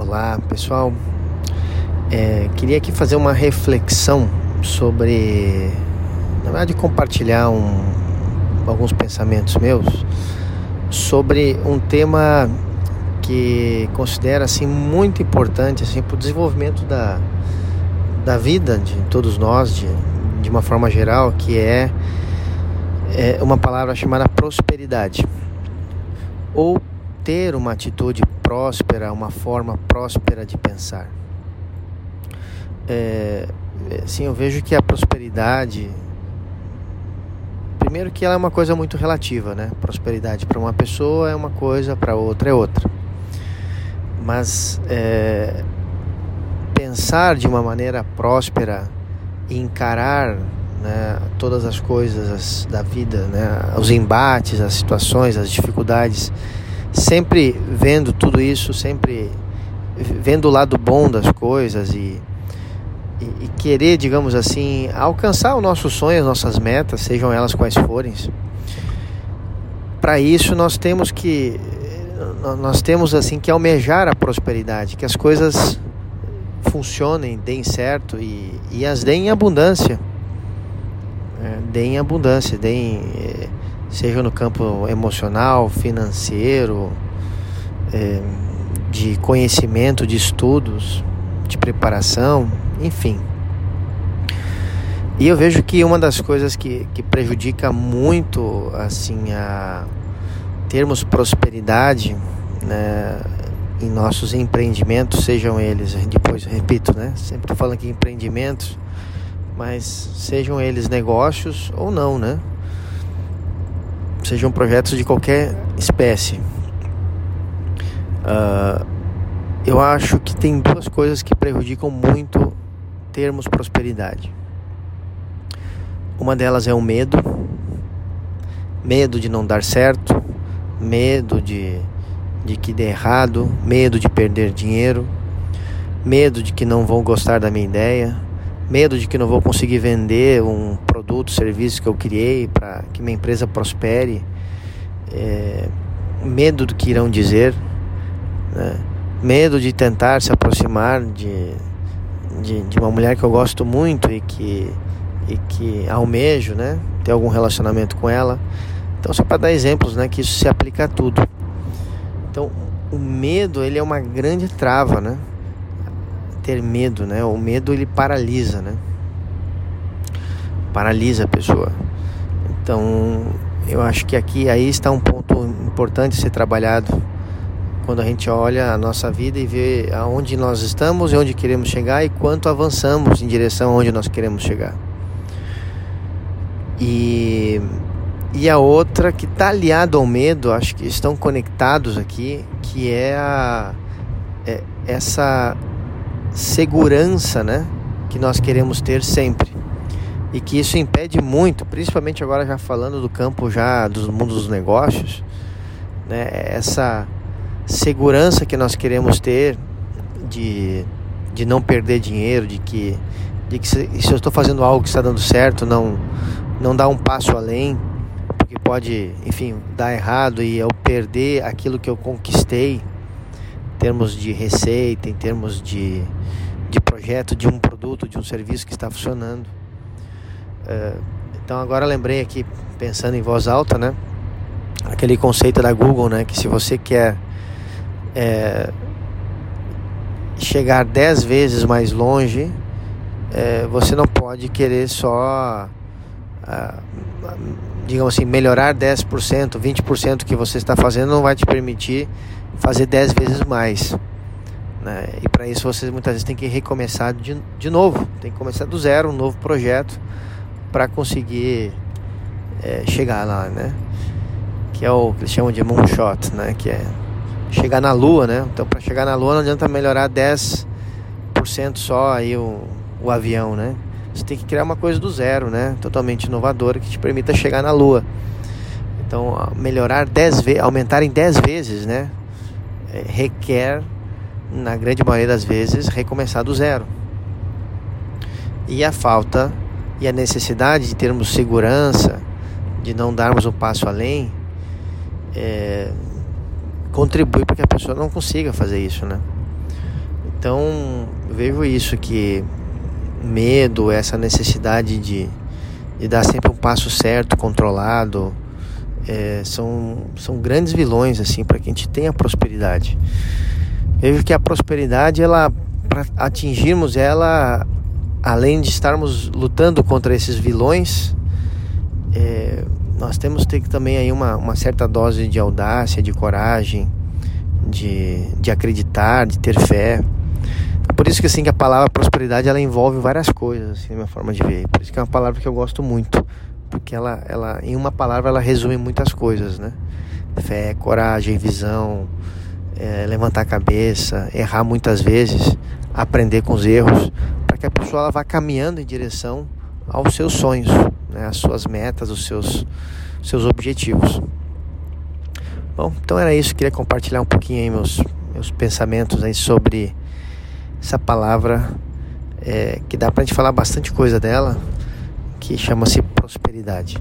Olá pessoal, é, queria aqui fazer uma reflexão sobre, na verdade, compartilhar um, alguns pensamentos meus sobre um tema que considero assim muito importante assim para o desenvolvimento da, da vida de todos nós de, de uma forma geral, que é, é uma palavra chamada prosperidade ou ter uma atitude próspera, uma forma próspera de pensar. É, assim, eu vejo que a prosperidade, primeiro que ela é uma coisa muito relativa, né? Prosperidade para uma pessoa é uma coisa, para outra é outra. Mas é, pensar de uma maneira próspera e encarar né, todas as coisas da vida, né, os embates, as situações, as dificuldades sempre vendo tudo isso, sempre vendo o lado bom das coisas e, e, e querer, digamos assim, alcançar o nosso sonho, as nossas metas, sejam elas quais forem. Para isso nós temos que nós temos assim que almejar a prosperidade, que as coisas funcionem, deem certo e, e as deem em abundância. É, deem em abundância, deem é, seja no campo emocional, financeiro, é, de conhecimento, de estudos, de preparação, enfim. E eu vejo que uma das coisas que, que prejudica muito assim a termos prosperidade né, em nossos empreendimentos, sejam eles, depois repito, né? Sempre falando aqui empreendimentos, mas sejam eles negócios ou não, né? Sejam projetos de qualquer espécie. Uh, eu acho que tem duas coisas que prejudicam muito termos prosperidade. Uma delas é o medo, medo de não dar certo, medo de, de que dê errado, medo de perder dinheiro, medo de que não vão gostar da minha ideia, medo de que não vou conseguir vender um produto, serviço que eu criei para que minha empresa prospere, é, medo do que irão dizer, né? medo de tentar se aproximar de, de, de, uma mulher que eu gosto muito e que, e que almejo né? ter algum relacionamento com ela. Então, só para dar exemplos, né? que isso se aplica a tudo. Então, o medo ele é uma grande trava, né? ter medo, né? O medo ele paralisa, né? Paralisa a pessoa. Então, eu acho que aqui aí está um ponto importante a ser trabalhado quando a gente olha a nossa vida e vê aonde nós estamos e onde queremos chegar e quanto avançamos em direção aonde nós queremos chegar. E e a outra que está aliada ao medo, acho que estão conectados aqui, que é a é essa segurança, né, que nós queremos ter sempre. E que isso impede muito, principalmente agora já falando do campo já dos mundos dos negócios, né, essa segurança que nós queremos ter de, de não perder dinheiro, de que, de que se, se eu estou fazendo algo que está dando certo, não, não dar um passo além, porque pode, enfim, dar errado e eu perder aquilo que eu conquistei em termos de receita, em termos de, de projeto, de um produto, de um serviço que está funcionando. É, então agora lembrei aqui, pensando em voz alta, né? Aquele conceito da Google, né? Que se você quer é, chegar dez vezes mais longe, é, você não pode querer só, digamos assim, melhorar 10%, 20% que você está fazendo não vai te permitir fazer 10 vezes mais. Né? E para isso você muitas vezes tem que recomeçar de, de novo, tem que começar do zero, um novo projeto para conseguir é, chegar lá, né? Que é o que eles chamam de moonshot, né? Que é chegar na lua, né? Então para chegar na lua não adianta melhorar 10% só aí o, o avião, né? Você tem que criar uma coisa do zero, né? Totalmente inovadora que te permita chegar na lua. Então, melhorar 10 vezes, aumentar em 10 vezes, né? É, requer, na grande maioria das vezes, recomeçar do zero. E a falta e a necessidade de termos segurança, de não darmos um passo além, é, contribui para que a pessoa não consiga fazer isso, né? Então vejo isso que medo, essa necessidade de, de dar sempre um passo certo, controlado, é, são, são grandes vilões assim para que a gente tenha prosperidade. Vejo que a prosperidade, ela para atingirmos ela, além de estarmos lutando contra esses vilões, é, nós temos que ter também aí uma, uma certa dose de audácia, de coragem, de, de acreditar, de ter fé. É por isso que assim que a palavra prosperidade ela envolve várias coisas, assim, na minha forma de ver. Por isso que é uma palavra que eu gosto muito, porque ela, ela em uma palavra ela resume muitas coisas, né? Fé, coragem, visão, é, levantar a cabeça, errar muitas vezes, aprender com os erros, que a pessoa ela vá caminhando em direção aos seus sonhos, né? às suas metas, os seus, seus objetivos. Bom, então era isso. Queria compartilhar um pouquinho aí meus, meus pensamentos aí sobre essa palavra é, que dá para a gente falar bastante coisa dela, que chama-se prosperidade.